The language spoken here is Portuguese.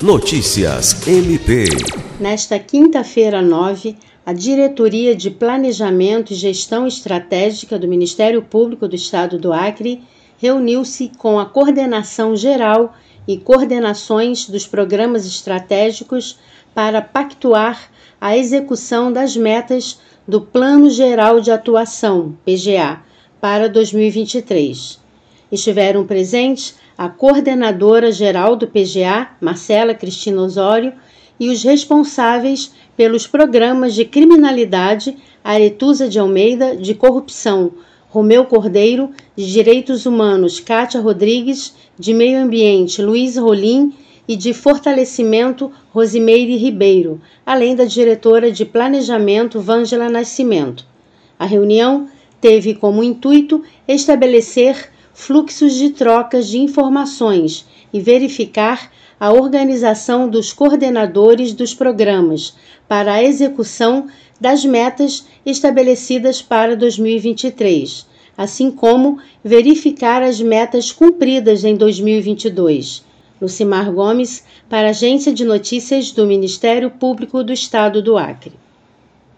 Notícias MP. Nesta quinta-feira, 9, a Diretoria de Planejamento e Gestão Estratégica do Ministério Público do Estado do Acre reuniu-se com a coordenação geral e coordenações dos programas estratégicos para pactuar a execução das metas do Plano Geral de Atuação, PGA, para 2023. Estiveram presentes a coordenadora geral do PGA, Marcela Cristina Osório, e os responsáveis pelos programas de criminalidade, Aretusa de Almeida, de corrupção, Romeu Cordeiro, de Direitos Humanos, Cátia Rodrigues, de Meio Ambiente, Luiz Rolim e de Fortalecimento, Rosimeire Ribeiro, além da diretora de Planejamento, Vângela Nascimento. A reunião teve como intuito estabelecer fluxos de trocas de informações e verificar a organização dos coordenadores dos programas para a execução das metas estabelecidas para 2023, assim como verificar as metas cumpridas em 2022. Lucimar Gomes, para a Agência de Notícias do Ministério Público do Estado do Acre.